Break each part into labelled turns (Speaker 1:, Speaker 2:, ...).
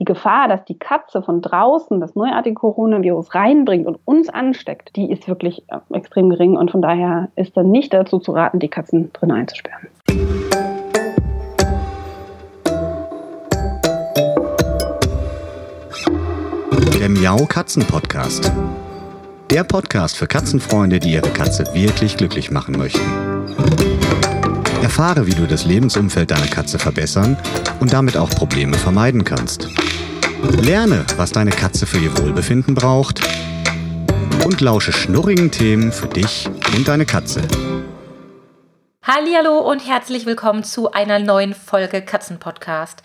Speaker 1: die Gefahr, dass die Katze von draußen das neuartige Coronavirus reinbringt und uns ansteckt, die ist wirklich äh, extrem gering und von daher ist dann nicht dazu zu raten, die Katzen drin einzusperren.
Speaker 2: Der Miau Katzen Podcast. Der Podcast für Katzenfreunde, die ihre Katze wirklich glücklich machen möchten. Erfahre, wie du das Lebensumfeld deiner Katze verbessern und damit auch Probleme vermeiden kannst. Lerne, was deine Katze für ihr Wohlbefinden braucht und lausche schnurrigen Themen für dich und deine Katze.
Speaker 3: Hallo und herzlich willkommen zu einer neuen Folge Katzenpodcast.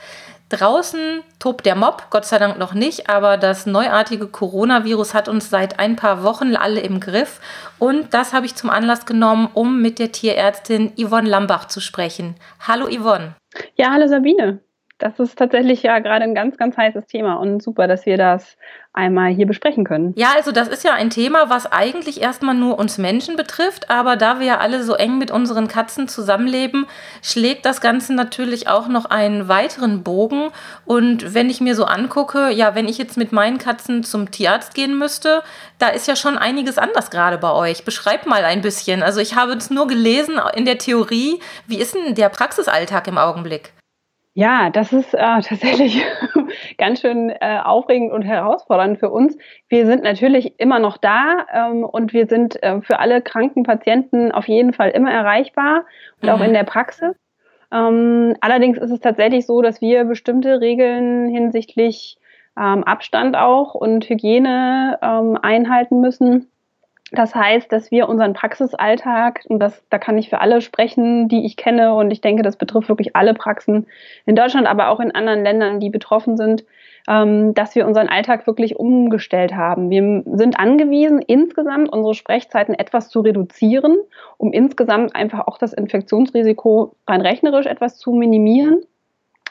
Speaker 3: Draußen tobt der Mob, Gott sei Dank noch nicht, aber das neuartige Coronavirus hat uns seit ein paar Wochen alle im Griff. Und das habe ich zum Anlass genommen, um mit der Tierärztin Yvonne Lambach zu sprechen. Hallo Yvonne.
Speaker 1: Ja, hallo Sabine. Das ist tatsächlich ja gerade ein ganz, ganz heißes Thema und super, dass wir das einmal hier besprechen können.
Speaker 3: Ja, also das ist ja ein Thema, was eigentlich erstmal nur uns Menschen betrifft, aber da wir ja alle so eng mit unseren Katzen zusammenleben, schlägt das Ganze natürlich auch noch einen weiteren Bogen. Und wenn ich mir so angucke, ja, wenn ich jetzt mit meinen Katzen zum Tierarzt gehen müsste, da ist ja schon einiges anders gerade bei euch. Beschreib mal ein bisschen. Also ich habe es nur gelesen in der Theorie. Wie ist denn der Praxisalltag im Augenblick?
Speaker 1: Ja, das ist äh, tatsächlich ganz schön äh, aufregend und herausfordernd für uns. Wir sind natürlich immer noch da ähm, und wir sind äh, für alle kranken Patienten auf jeden Fall immer erreichbar und mhm. auch in der Praxis. Ähm, allerdings ist es tatsächlich so, dass wir bestimmte Regeln hinsichtlich ähm, Abstand auch und Hygiene ähm, einhalten müssen. Das heißt, dass wir unseren Praxisalltag, und das, da kann ich für alle sprechen, die ich kenne, und ich denke, das betrifft wirklich alle Praxen in Deutschland, aber auch in anderen Ländern, die betroffen sind, ähm, dass wir unseren Alltag wirklich umgestellt haben. Wir sind angewiesen, insgesamt unsere Sprechzeiten etwas zu reduzieren, um insgesamt einfach auch das Infektionsrisiko rein rechnerisch etwas zu minimieren.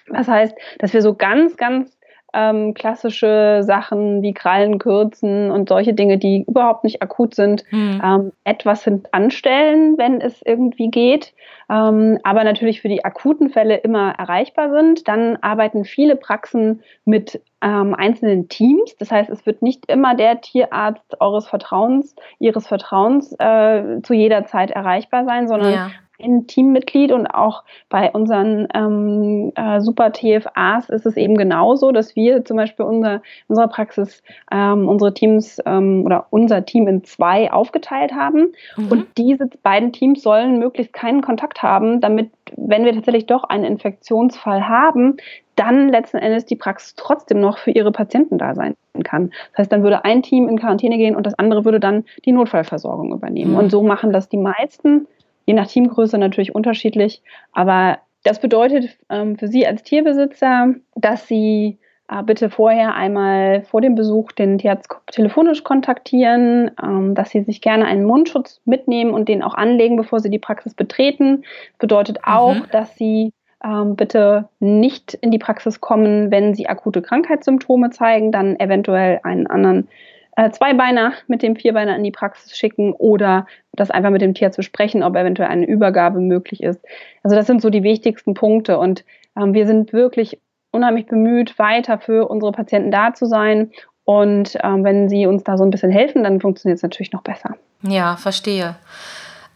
Speaker 1: Das heißt, dass wir so ganz, ganz ähm, klassische Sachen wie Krallen kürzen und solche Dinge, die überhaupt nicht akut sind, mhm. ähm, etwas anstellen, wenn es irgendwie geht, ähm, aber natürlich für die akuten Fälle immer erreichbar sind. Dann arbeiten viele Praxen mit ähm, einzelnen Teams. Das heißt, es wird nicht immer der Tierarzt eures Vertrauens, ihres Vertrauens äh, zu jeder Zeit erreichbar sein, sondern ja ein Teammitglied und auch bei unseren ähm, äh, super TFAs ist es eben genauso, dass wir zum Beispiel unser, unserer Praxis ähm, unsere Teams ähm, oder unser Team in zwei aufgeteilt haben. Mhm. Und diese beiden Teams sollen möglichst keinen Kontakt haben, damit, wenn wir tatsächlich doch einen Infektionsfall haben, dann letzten Endes die Praxis trotzdem noch für ihre Patienten da sein kann. Das heißt, dann würde ein Team in Quarantäne gehen und das andere würde dann die Notfallversorgung übernehmen. Mhm. Und so machen das die meisten je nach Teamgröße natürlich unterschiedlich. Aber das bedeutet ähm, für Sie als Tierbesitzer, dass Sie äh, bitte vorher einmal vor dem Besuch den Tierarzt telefonisch kontaktieren, ähm, dass Sie sich gerne einen Mundschutz mitnehmen und den auch anlegen, bevor Sie die Praxis betreten. Bedeutet auch, mhm. dass Sie ähm, bitte nicht in die Praxis kommen, wenn Sie akute Krankheitssymptome zeigen, dann eventuell einen anderen äh, Zweibeiner mit dem Vierbeiner in die Praxis schicken oder das einfach mit dem Tier zu sprechen, ob eventuell eine Übergabe möglich ist. Also das sind so die wichtigsten Punkte und ähm, wir sind wirklich unheimlich bemüht, weiter für unsere Patienten da zu sein. Und ähm, wenn sie uns da so ein bisschen helfen, dann funktioniert es natürlich noch besser.
Speaker 3: Ja, verstehe.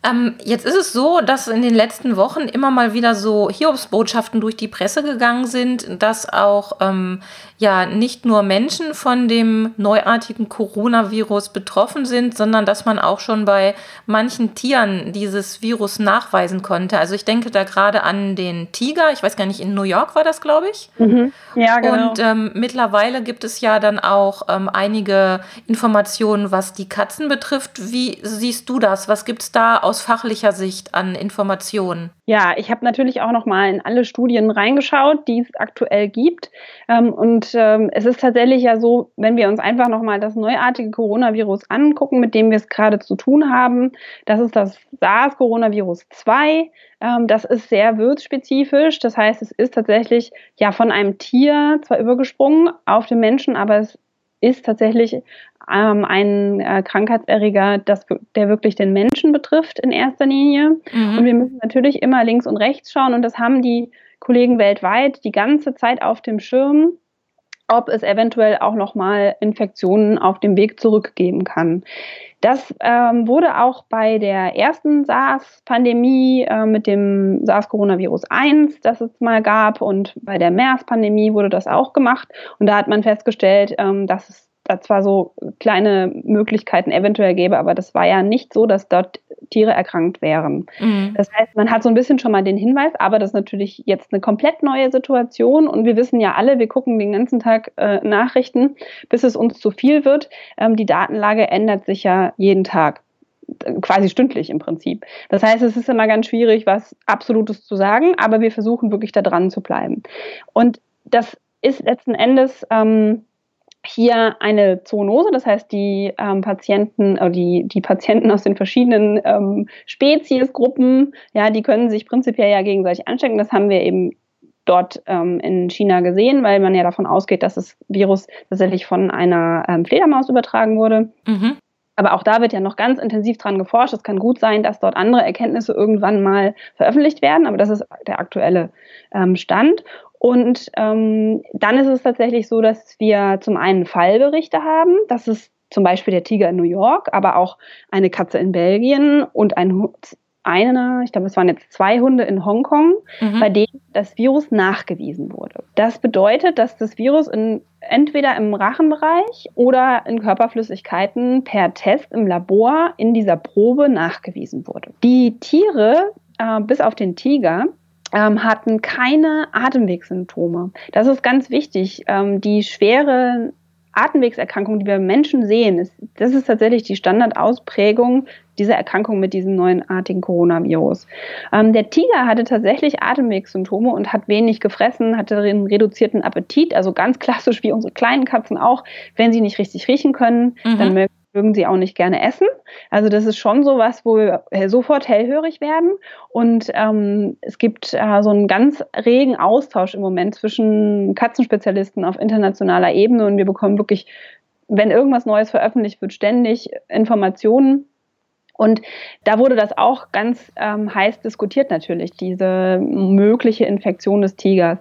Speaker 3: Ähm, jetzt ist es so, dass in den letzten Wochen immer mal wieder so Hiobsbotschaften durch die Presse gegangen sind, dass auch ähm, ja nicht nur Menschen von dem neuartigen Coronavirus betroffen sind, sondern dass man auch schon bei manchen Tieren dieses Virus nachweisen konnte. Also ich denke da gerade an den Tiger. Ich weiß gar nicht, in New York war das, glaube ich. Mhm. Ja, genau. Und ähm, mittlerweile gibt es ja dann auch ähm, einige Informationen, was die Katzen betrifft. Wie siehst du das? Was gibt es da aus fachlicher Sicht an Informationen?
Speaker 1: Ja, ich habe natürlich auch noch mal in alle Studien reingeschaut, die es aktuell gibt. Ähm, und ähm, es ist tatsächlich ja so, wenn wir uns einfach noch mal das neuartige Coronavirus angucken, mit dem wir es gerade zu tun haben, das ist das SARS-Coronavirus 2. Ähm, das ist sehr wirtsspezifisch. Das heißt, es ist tatsächlich ja von einem Tier zwar übergesprungen auf den Menschen, aber es ist tatsächlich ähm, ein äh, Krankheitserreger, das, der wirklich den Menschen betrifft in erster Linie. Mhm. Und wir müssen natürlich immer links und rechts schauen und das haben die Kollegen weltweit die ganze Zeit auf dem Schirm. ob es eventuell auch nochmal Infektionen auf dem Weg zurückgeben kann. Das ähm, wurde auch bei der ersten SARS-Pandemie äh, mit dem SARS-Coronavirus 1, das es mal gab, und bei der MERS-Pandemie wurde das auch gemacht. Und da hat man festgestellt, ähm, dass es da zwar so kleine Möglichkeiten eventuell gäbe, aber das war ja nicht so, dass dort Tiere erkrankt wären. Mhm. Das heißt, man hat so ein bisschen schon mal den Hinweis, aber das ist natürlich jetzt eine komplett neue Situation und wir wissen ja alle, wir gucken den ganzen Tag äh, Nachrichten, bis es uns zu viel wird. Ähm, die Datenlage ändert sich ja jeden Tag quasi stündlich im Prinzip. Das heißt, es ist immer ganz schwierig, was Absolutes zu sagen, aber wir versuchen wirklich da dran zu bleiben. Und das ist letzten Endes ähm, hier eine Zoonose, das heißt die ähm, Patienten, äh, die, die Patienten aus den verschiedenen ähm, Speziesgruppen, ja, die können sich prinzipiell ja gegenseitig anstecken. Das haben wir eben dort ähm, in China gesehen, weil man ja davon ausgeht, dass das Virus tatsächlich von einer ähm, Fledermaus übertragen wurde. Mhm. Aber auch da wird ja noch ganz intensiv dran geforscht. Es kann gut sein, dass dort andere Erkenntnisse irgendwann mal veröffentlicht werden, aber das ist der aktuelle ähm, Stand. Und ähm, dann ist es tatsächlich so, dass wir zum einen Fallberichte haben. Das ist zum Beispiel der Tiger in New York, aber auch eine Katze in Belgien und ein eine, ich glaube, es waren jetzt zwei Hunde in Hongkong, mhm. bei denen das Virus nachgewiesen wurde. Das bedeutet, dass das Virus in, entweder im Rachenbereich oder in Körperflüssigkeiten per Test im Labor in dieser Probe nachgewiesen wurde. Die Tiere, äh, bis auf den Tiger, hatten keine Atemwegssymptome. Das ist ganz wichtig. Ähm, die schwere Atemwegserkrankung, die wir Menschen sehen, ist, das ist tatsächlich die Standardausprägung dieser Erkrankung mit diesem neuartigen Coronavirus. Ähm, der Tiger hatte tatsächlich Atemwegssymptome und hat wenig gefressen, hatte einen reduzierten Appetit, also ganz klassisch wie unsere kleinen Katzen auch. Wenn sie nicht richtig riechen können, mhm. dann mögen mögen sie auch nicht gerne essen. Also das ist schon so was, wo wir sofort hellhörig werden. Und ähm, es gibt äh, so einen ganz regen Austausch im Moment zwischen Katzenspezialisten auf internationaler Ebene und wir bekommen wirklich, wenn irgendwas Neues veröffentlicht wird, ständig Informationen und da wurde das auch ganz ähm, heiß diskutiert natürlich, diese mögliche Infektion des Tigers.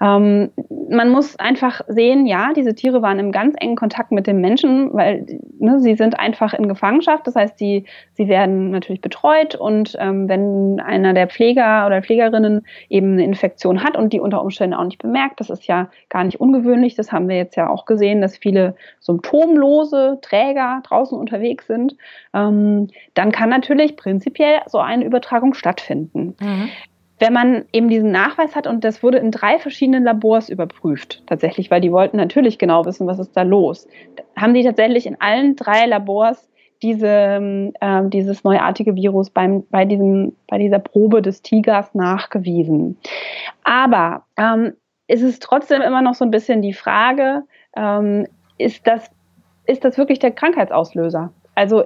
Speaker 1: Ähm, man muss einfach sehen, ja, diese Tiere waren im ganz engen Kontakt mit dem Menschen, weil ne, sie sind einfach in Gefangenschaft. Das heißt, die, sie werden natürlich betreut und ähm, wenn einer der Pfleger oder Pflegerinnen eben eine Infektion hat und die unter Umständen auch nicht bemerkt, das ist ja gar nicht ungewöhnlich. Das haben wir jetzt ja auch gesehen, dass viele symptomlose Träger draußen unterwegs sind. Dann kann natürlich prinzipiell so eine Übertragung stattfinden. Mhm. Wenn man eben diesen Nachweis hat, und das wurde in drei verschiedenen Labors überprüft, tatsächlich, weil die wollten natürlich genau wissen, was ist da los, haben die tatsächlich in allen drei Labors diese, äh, dieses neuartige Virus beim, bei, diesem, bei dieser Probe des Tigers nachgewiesen. Aber ähm, ist es trotzdem immer noch so ein bisschen die Frage, ähm, ist, das, ist das wirklich der Krankheitsauslöser? Also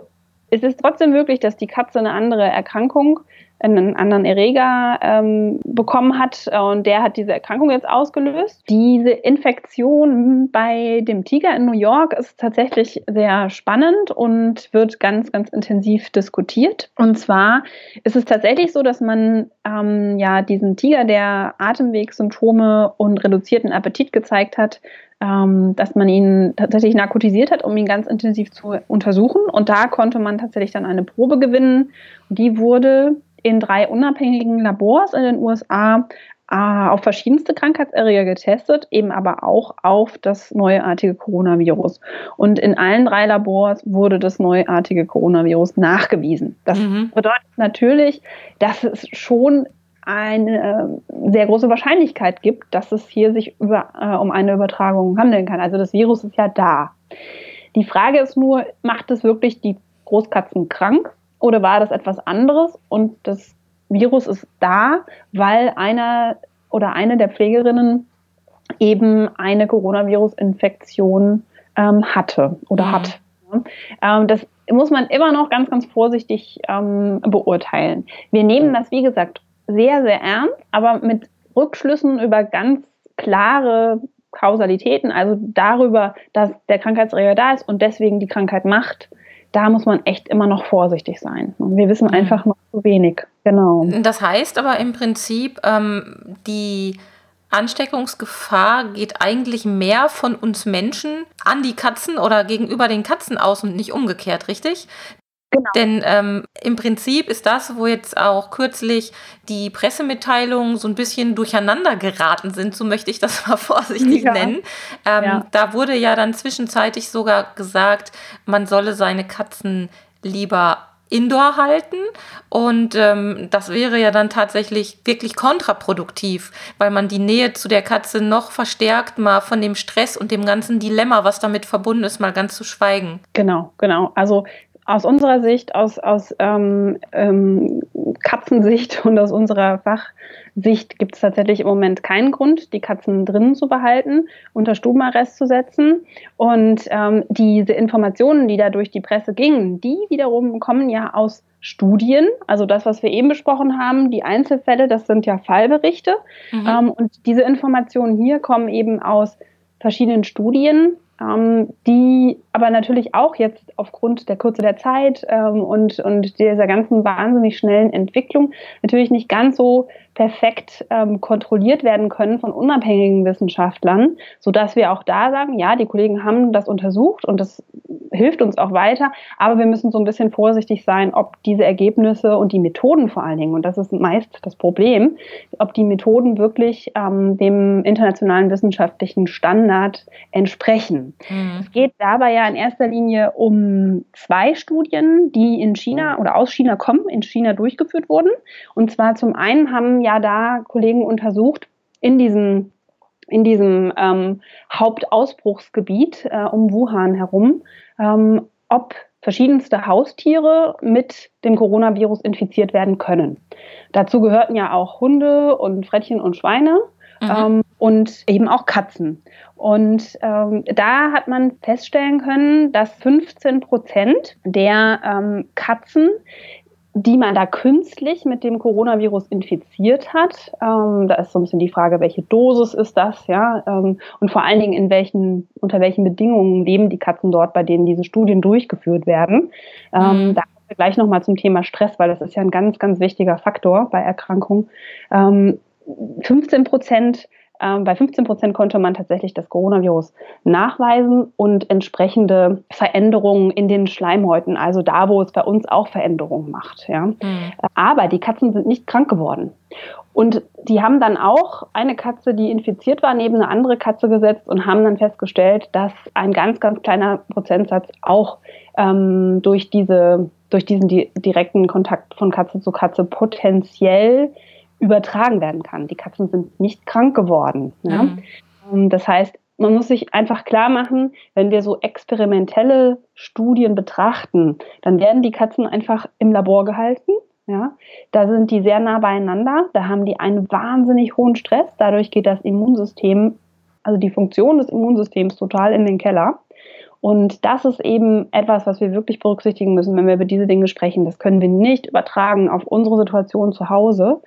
Speaker 1: es ist trotzdem möglich, dass die Katze eine andere Erkrankung, einen anderen Erreger ähm, bekommen hat und der hat diese Erkrankung jetzt ausgelöst. Diese Infektion bei dem Tiger in New York ist tatsächlich sehr spannend und wird ganz, ganz intensiv diskutiert. Und zwar ist es tatsächlich so, dass man ähm, ja diesen Tiger, der Atemwegssymptome und reduzierten Appetit gezeigt hat, ähm, dass man ihn tatsächlich narkotisiert hat, um ihn ganz intensiv zu untersuchen. Und da konnte man tatsächlich dann eine Probe gewinnen. Die wurde in drei unabhängigen Labors in den USA äh, auf verschiedenste Krankheitserreger getestet, eben aber auch auf das neuartige Coronavirus. Und in allen drei Labors wurde das neuartige Coronavirus nachgewiesen. Das mhm. bedeutet natürlich, dass es schon eine äh, sehr große Wahrscheinlichkeit gibt, dass es hier sich über, äh, um eine Übertragung handeln kann. Also das Virus ist ja da. Die Frage ist nur, macht es wirklich die Großkatzen krank oder war das etwas anderes und das Virus ist da, weil einer oder eine der Pflegerinnen eben eine Coronavirus-Infektion ähm, hatte oder mhm. hat. Ähm, das muss man immer noch ganz, ganz vorsichtig ähm, beurteilen. Wir nehmen das, wie gesagt, sehr, sehr ernst, aber mit Rückschlüssen über ganz klare Kausalitäten, also darüber, dass der Krankheitserreger da ist und deswegen die Krankheit macht, da muss man echt immer noch vorsichtig sein. Wir wissen mhm. einfach noch zu wenig. Genau.
Speaker 3: Das heißt aber im Prinzip, ähm, die Ansteckungsgefahr geht eigentlich mehr von uns Menschen an die Katzen oder gegenüber den Katzen aus und nicht umgekehrt, richtig? Genau. Denn ähm, im Prinzip ist das, wo jetzt auch kürzlich die Pressemitteilungen so ein bisschen durcheinander geraten sind, so möchte ich das mal vorsichtig ja. nennen. Ähm, ja. Da wurde ja dann zwischenzeitlich sogar gesagt, man solle seine Katzen lieber indoor halten. Und ähm, das wäre ja dann tatsächlich wirklich kontraproduktiv, weil man die Nähe zu der Katze noch verstärkt, mal von dem Stress und dem ganzen Dilemma, was damit verbunden ist, mal ganz zu schweigen.
Speaker 1: Genau, genau. Also aus unserer Sicht, aus, aus ähm, ähm, Katzensicht und aus unserer Fachsicht gibt es tatsächlich im Moment keinen Grund, die Katzen drinnen zu behalten, unter Stubenarrest zu setzen. Und ähm, diese Informationen, die da durch die Presse gingen, die wiederum kommen ja aus Studien, also das, was wir eben besprochen haben, die Einzelfälle, das sind ja Fallberichte. Mhm. Ähm, und diese Informationen hier kommen eben aus verschiedenen Studien, die aber natürlich auch jetzt aufgrund der Kürze der Zeit ähm, und, und dieser ganzen wahnsinnig schnellen Entwicklung natürlich nicht ganz so perfekt ähm, kontrolliert werden können von unabhängigen Wissenschaftlern, sodass wir auch da sagen, ja, die Kollegen haben das untersucht und das hilft uns auch weiter, aber wir müssen so ein bisschen vorsichtig sein, ob diese Ergebnisse und die Methoden vor allen Dingen, und das ist meist das Problem, ob die Methoden wirklich ähm, dem internationalen wissenschaftlichen Standard entsprechen. Mhm. Es geht dabei ja in erster Linie um zwei Studien, die in China oder aus China kommen, in China durchgeführt wurden. Und zwar zum einen haben ja da Kollegen untersucht in diesem in diesem ähm, Hauptausbruchsgebiet äh, um Wuhan herum, ähm, ob verschiedenste Haustiere mit dem Coronavirus infiziert werden können. Dazu gehörten ja auch Hunde und Frettchen und Schweine mhm. ähm, und eben auch Katzen. Und ähm, da hat man feststellen können, dass 15 Prozent der ähm, Katzen die man da künstlich mit dem Coronavirus infiziert hat. Ähm, da ist so ein bisschen die Frage, welche Dosis ist das, ja, ähm, und vor allen Dingen in welchen, unter welchen Bedingungen leben die Katzen dort, bei denen diese Studien durchgeführt werden. Ähm, mhm. Da kommen wir gleich nochmal zum Thema Stress, weil das ist ja ein ganz, ganz wichtiger Faktor bei Erkrankungen. 15 ähm, Prozent bei 15 Prozent konnte man tatsächlich das Coronavirus nachweisen und entsprechende Veränderungen in den Schleimhäuten, also da, wo es bei uns auch Veränderungen macht. Ja. Mhm. Aber die Katzen sind nicht krank geworden. Und die haben dann auch eine Katze, die infiziert war, neben eine andere Katze gesetzt und haben dann festgestellt, dass ein ganz, ganz kleiner Prozentsatz auch ähm, durch, diese, durch diesen direkten Kontakt von Katze zu Katze potenziell übertragen werden kann. Die Katzen sind nicht krank geworden. Ja? Mhm. Ähm, das heißt, man muss sich einfach klar machen, wenn wir so experimentelle Studien betrachten, dann werden die Katzen einfach im Labor gehalten. Ja, da sind die sehr nah beieinander, da haben die einen wahnsinnig hohen Stress, dadurch geht das Immunsystem, also die Funktion des Immunsystems total in den Keller. Und das ist eben etwas, was wir wirklich berücksichtigen müssen, wenn wir über diese Dinge sprechen. Das können wir nicht übertragen auf unsere Situation zu Hause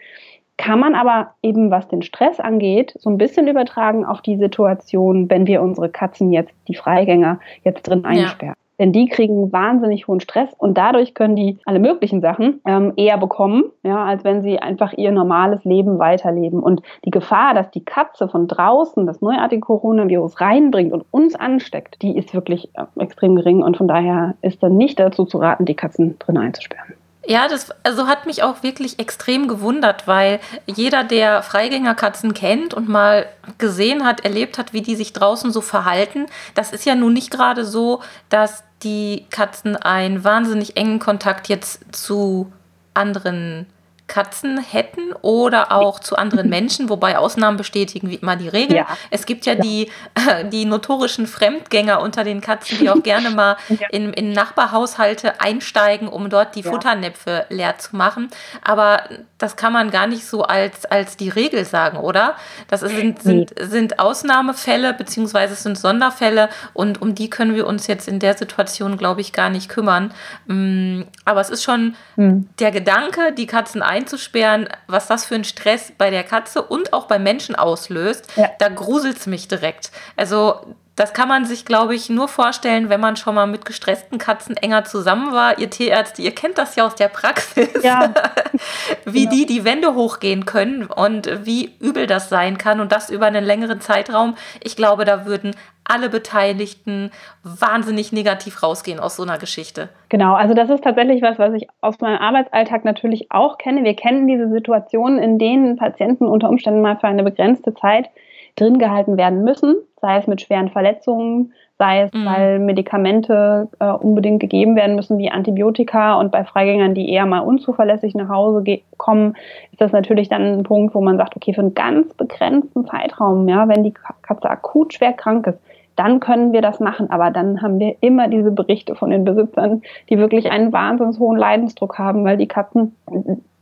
Speaker 1: kann man aber eben, was den Stress angeht, so ein bisschen übertragen auf die Situation, wenn wir unsere Katzen jetzt, die Freigänger, jetzt drin einsperren. Ja. Denn die kriegen wahnsinnig hohen Stress und dadurch können die alle möglichen Sachen ähm, eher bekommen, ja, als wenn sie einfach ihr normales Leben weiterleben. Und die Gefahr, dass die Katze von draußen das neuartige Coronavirus reinbringt und uns ansteckt, die ist wirklich äh, extrem gering und von daher ist dann nicht dazu zu raten, die Katzen drin einzusperren.
Speaker 3: Ja, das also hat mich auch wirklich extrem gewundert, weil jeder, der Freigängerkatzen kennt und mal gesehen hat, erlebt hat, wie die sich draußen so verhalten, das ist ja nun nicht gerade so, dass die Katzen einen wahnsinnig engen Kontakt jetzt zu anderen Katzen hätten oder auch zu anderen Menschen, wobei Ausnahmen bestätigen wie immer die Regel. Ja. Es gibt ja, ja. Die, äh, die notorischen Fremdgänger unter den Katzen, die auch gerne mal ja. in, in Nachbarhaushalte einsteigen, um dort die Futternäpfe leer zu machen. Aber das kann man gar nicht so als, als die Regel sagen, oder? Das sind, sind, sind Ausnahmefälle beziehungsweise es sind Sonderfälle und um die können wir uns jetzt in der Situation, glaube ich, gar nicht kümmern. Mm, aber es ist schon mhm. der Gedanke, die Katzen ein einzusperren, was das für einen Stress bei der Katze und auch beim Menschen auslöst, ja. da gruselt es mich direkt. Also Das kann man sich, glaube ich, nur vorstellen, wenn man schon mal mit gestressten Katzen enger zusammen war. Ihr Tierärzte, ihr kennt das ja aus der Praxis, ja. wie genau. die die Wände hochgehen können und wie übel das sein kann und das über einen längeren Zeitraum. Ich glaube, da würden alle Beteiligten wahnsinnig negativ rausgehen aus so einer Geschichte.
Speaker 1: Genau, also das ist tatsächlich was, was ich aus meinem Arbeitsalltag natürlich auch kenne. Wir kennen diese Situationen, in denen Patienten unter Umständen mal für eine begrenzte Zeit drin gehalten werden müssen, sei es mit schweren Verletzungen, sei es, mhm. weil Medikamente äh, unbedingt gegeben werden müssen, wie Antibiotika. Und bei Freigängern, die eher mal unzuverlässig nach Hause kommen, ist das natürlich dann ein Punkt, wo man sagt, okay, für einen ganz begrenzten Zeitraum, ja, wenn die Katze akut schwer krank ist, dann können wir das machen. Aber dann haben wir immer diese Berichte von den Besitzern, die wirklich einen wahnsinnig hohen Leidensdruck haben, weil die Katzen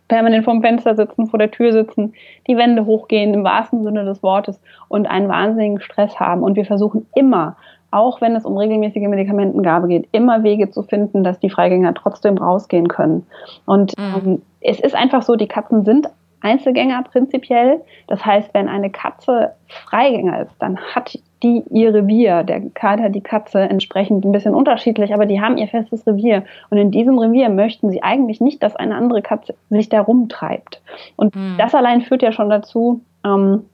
Speaker 1: permanent vorm Fenster sitzen, vor der Tür sitzen, die Wände hochgehen im wahrsten Sinne des Wortes und einen wahnsinnigen Stress haben. Und wir versuchen immer, auch wenn es um regelmäßige Medikamentengabe geht, immer Wege zu finden, dass die Freigänger trotzdem rausgehen können. Und mhm. ähm, es ist einfach so, die Katzen sind Einzelgänger prinzipiell. Das heißt, wenn eine Katze Freigänger ist, dann hat die ihr Revier. Der Kater, die Katze entsprechend ein bisschen unterschiedlich, aber die haben ihr festes Revier. Und in diesem Revier möchten sie eigentlich nicht, dass eine andere Katze sich da rumtreibt. Und mhm. das allein führt ja schon dazu, ähm,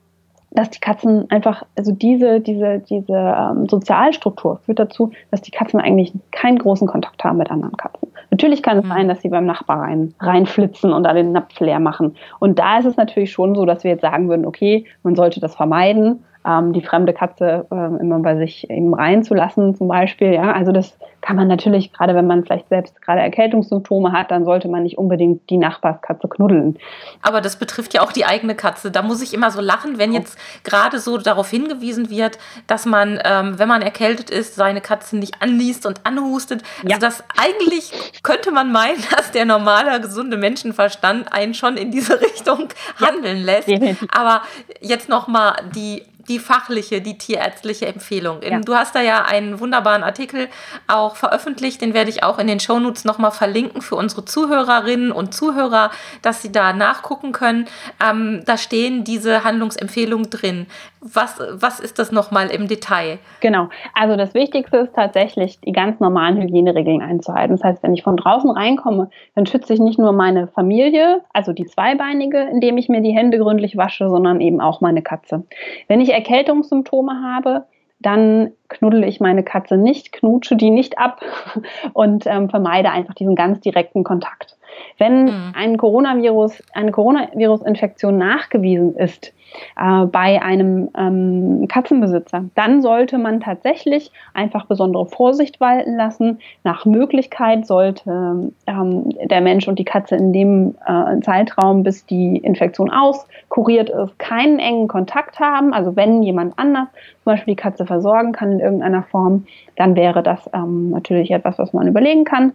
Speaker 1: dass die Katzen einfach, also diese, diese, diese ähm, Sozialstruktur führt dazu, dass die Katzen eigentlich keinen großen Kontakt haben mit anderen Katzen. Natürlich kann es mhm. sein, dass sie beim Nachbar rein, reinflitzen und da den Napf leer machen. Und da ist es natürlich schon so, dass wir jetzt sagen würden, okay, man sollte das vermeiden ähm, die fremde Katze äh, immer bei sich eben reinzulassen zum Beispiel. Ja, also das kann man natürlich, gerade wenn man vielleicht selbst gerade Erkältungssymptome hat, dann sollte man nicht unbedingt die Nachbarskatze knuddeln.
Speaker 3: Aber das betrifft ja auch die eigene Katze. Da muss ich immer so lachen, wenn jetzt gerade so darauf hingewiesen wird, dass man, ähm, wenn man erkältet ist, seine Katze nicht anliest und anhustet. Also ja. das eigentlich könnte man meinen, dass der normale, gesunde Menschenverstand einen schon in diese Richtung handeln lässt. Aber jetzt nochmal die die fachliche, die tierärztliche Empfehlung. Ja. Du hast da ja einen wunderbaren Artikel auch veröffentlicht, den werde ich auch in den Shownotes nochmal verlinken für unsere Zuhörerinnen und Zuhörer, dass sie da nachgucken können. Ähm, da stehen diese Handlungsempfehlungen drin. Was, was ist das nochmal im Detail?
Speaker 1: Genau, also das Wichtigste ist tatsächlich, die ganz normalen Hygieneregeln einzuhalten. Das heißt, wenn ich von draußen reinkomme, dann schütze ich nicht nur meine Familie, also die Zweibeinige, indem ich mir die Hände gründlich wasche, sondern eben auch meine Katze. Wenn ich Erkältungssymptome habe, dann knuddle ich meine Katze nicht, knutsche die nicht ab und ähm, vermeide einfach diesen ganz direkten Kontakt. Wenn mhm. ein Coronavirus, eine Coronavirus-Infektion nachgewiesen ist, äh, bei einem ähm, Katzenbesitzer, dann sollte man tatsächlich einfach besondere Vorsicht walten lassen. Nach Möglichkeit sollte ähm, der Mensch und die Katze in dem äh, Zeitraum, bis die Infektion auskuriert ist, keinen engen Kontakt haben. Also wenn jemand anders zum Beispiel die Katze versorgen kann in irgendeiner Form, dann wäre das ähm, natürlich etwas, was man überlegen kann.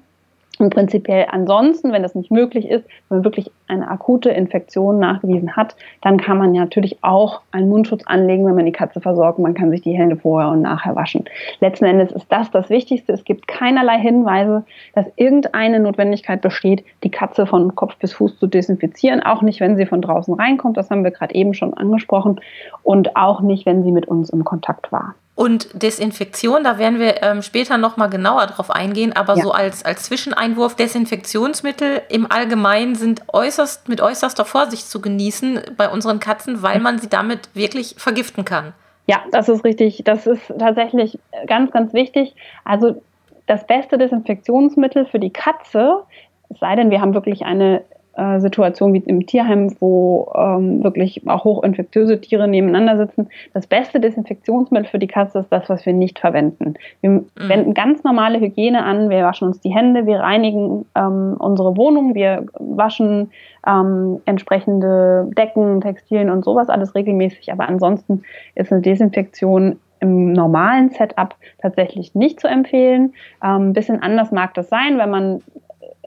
Speaker 1: Und prinzipiell ansonsten, wenn das nicht möglich ist, wenn man wirklich eine akute Infektion nachgewiesen hat, dann kann man natürlich auch einen Mundschutz anlegen, wenn man die Katze versorgt. Man kann sich die Hände vorher und nachher waschen. Letzten Endes ist das das Wichtigste. Es gibt keinerlei Hinweise, dass irgendeine Notwendigkeit besteht, die Katze von Kopf bis Fuß zu desinfizieren. Auch nicht, wenn sie von draußen reinkommt. Das haben wir gerade eben schon angesprochen. Und auch nicht, wenn sie mit uns im Kontakt war.
Speaker 3: Und Desinfektion, da werden wir ähm, später nochmal genauer drauf eingehen, aber ja. so als, als Zwischeneinwurf, Desinfektionsmittel im Allgemeinen sind äußerst, mit äußerster Vorsicht zu genießen bei unseren Katzen, weil man sie damit wirklich vergiften kann.
Speaker 1: Ja, das ist richtig. Das ist tatsächlich ganz, ganz wichtig. Also das beste Desinfektionsmittel für die Katze, es sei denn, wir haben wirklich eine äh, Situation wie im Tierheim, wo ähm, wirklich auch hochinfektiöse Tiere nebeneinander sitzen. Das beste Desinfektionsmittel für die Katze ist das, was wir nicht verwenden. Wir mhm. wenden ganz normale Hygiene an. Wir waschen uns die Hände, wir reinigen ähm, unsere Wohnung, wir waschen ähm, entsprechende Decken, Textilien und sowas alles regelmäßig. Aber ansonsten ist eine Desinfektion im normalen Setup tatsächlich nicht zu empfehlen. Ein ähm, bisschen anders mag das sein, wenn man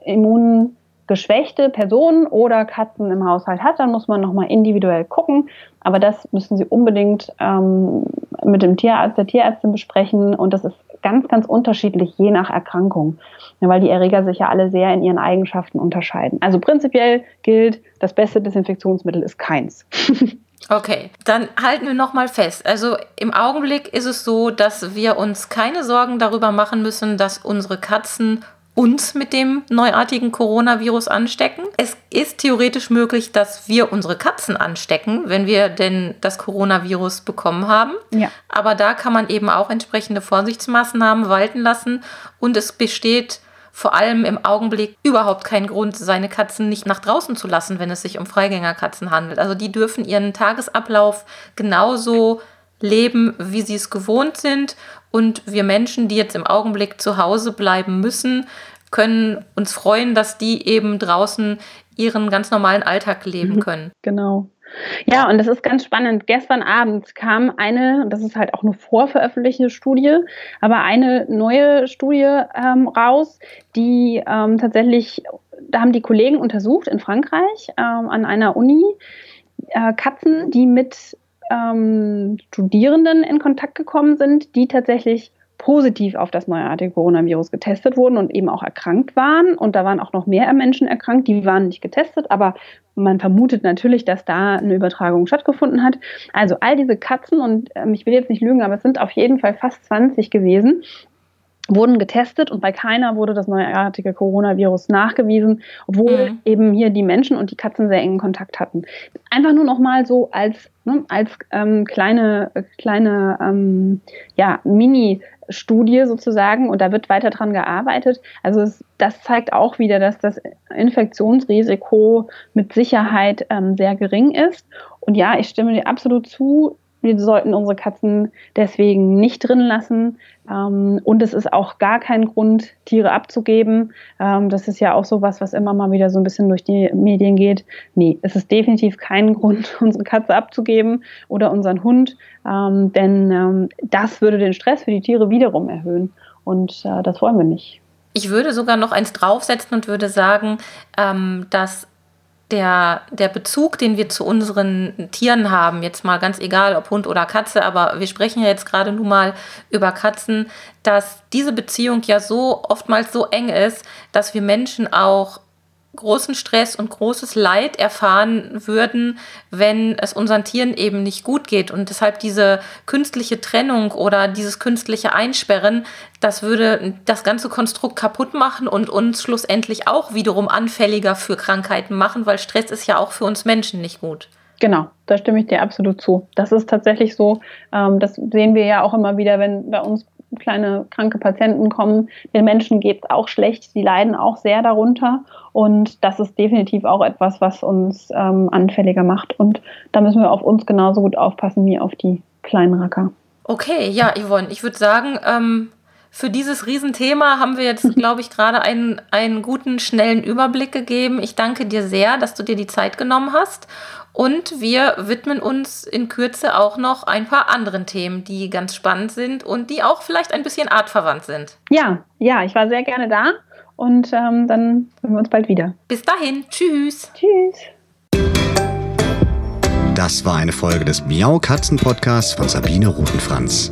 Speaker 1: Immun geschwächte Personen oder Katzen im Haushalt hat, dann muss man nochmal individuell gucken. Aber das müssen Sie unbedingt ähm, mit dem Tierarzt, der Tierärztin besprechen. Und das ist ganz, ganz unterschiedlich, je nach Erkrankung, ja, weil die Erreger sich ja alle sehr in ihren Eigenschaften unterscheiden. Also prinzipiell gilt, das beste Desinfektionsmittel ist keins.
Speaker 3: Okay, dann halten wir noch mal fest. Also im Augenblick ist es so, dass wir uns keine Sorgen darüber machen müssen, dass unsere Katzen uns mit dem neuartigen Coronavirus anstecken. Es ist theoretisch möglich, dass wir unsere Katzen anstecken, wenn wir denn das Coronavirus bekommen haben. Ja. Aber da kann man eben auch entsprechende Vorsichtsmaßnahmen walten lassen und es besteht vor allem im Augenblick überhaupt kein Grund, seine Katzen nicht nach draußen zu lassen, wenn es sich um Freigängerkatzen handelt. Also die dürfen ihren Tagesablauf genauso leben, wie sie es gewohnt sind. Und wir Menschen, die jetzt im Augenblick zu Hause bleiben müssen, können uns freuen, dass die eben draußen ihren ganz normalen Alltag leben mhm. können.
Speaker 1: Genau. Ja, und das ist ganz spannend. Gestern Abend kam eine, und das ist halt auch eine vorveröffentlichte Studie, aber eine neue Studie ähm, raus, die ähm, tatsächlich, da haben die Kollegen untersucht in Frankreich ähm, an einer Uni, äh, Katzen, die mit ähm, Studierenden in Kontakt gekommen sind, die tatsächlich positiv auf das neuartige Coronavirus getestet wurden und eben auch erkrankt waren. Und da waren auch noch mehr Menschen erkrankt, die waren nicht getestet, aber man vermutet natürlich, dass da eine Übertragung stattgefunden hat. Also all diese Katzen, und ähm, ich will jetzt nicht lügen, aber es sind auf jeden Fall fast 20 gewesen, wurden getestet und bei keiner wurde das neuartige Coronavirus nachgewiesen, obwohl mhm. eben hier die Menschen und die Katzen sehr engen Kontakt hatten. Einfach nur noch mal so als ne, als ähm, kleine kleine ähm, ja Mini Studie sozusagen und da wird weiter dran gearbeitet. Also es, das zeigt auch wieder, dass das Infektionsrisiko mit Sicherheit ähm, sehr gering ist. Und ja, ich stimme dir absolut zu. Wir sollten unsere Katzen deswegen nicht drin lassen. Ähm, und es ist auch gar kein Grund, Tiere abzugeben. Ähm, das ist ja auch so was, was immer mal wieder so ein bisschen durch die Medien geht. Nee, es ist definitiv kein Grund, unsere Katze abzugeben oder unseren Hund, ähm, denn das würde den Stress für die Tiere wiederum erhöhen. Und äh, das wollen wir nicht.
Speaker 3: Ich würde sogar noch eins draufsetzen und würde sagen, dass der, der Bezug, den wir zu unseren Tieren haben, jetzt mal ganz egal, ob Hund oder Katze, aber wir sprechen ja jetzt gerade nun mal über Katzen, dass diese Beziehung ja so oftmals so eng ist, dass wir Menschen auch großen Stress und großes Leid erfahren würden, wenn es unseren Tieren eben nicht gut geht. Und deshalb diese künstliche Trennung oder dieses künstliche Einsperren, das würde das ganze Konstrukt kaputt machen und uns schlussendlich auch wiederum anfälliger für Krankheiten machen, weil Stress ist ja auch für uns Menschen nicht gut.
Speaker 1: Genau, da stimme ich dir absolut zu. Das ist tatsächlich so. Ähm, das sehen wir ja auch immer wieder, wenn bei uns kleine kranke Patienten kommen. Den Menschen geht es auch schlecht, die leiden auch sehr darunter. Und das ist definitiv auch etwas, was uns ähm, anfälliger macht. Und da müssen wir auf uns genauso gut aufpassen wie auf die kleinen Racker.
Speaker 3: Okay, ja, Yvonne, ich würde sagen, ähm, für dieses Riesenthema haben wir jetzt, glaube ich, gerade einen, einen guten, schnellen Überblick gegeben. Ich danke dir sehr, dass du dir die Zeit genommen hast. Und wir widmen uns in Kürze auch noch ein paar anderen Themen, die ganz spannend sind und die auch vielleicht ein bisschen artverwandt sind.
Speaker 1: Ja, ja, ich war sehr gerne da und ähm, dann sehen wir uns bald wieder.
Speaker 3: Bis dahin, tschüss.
Speaker 1: Tschüss.
Speaker 2: Das war eine Folge des Miau Katzen Podcasts von Sabine Rutenfranz.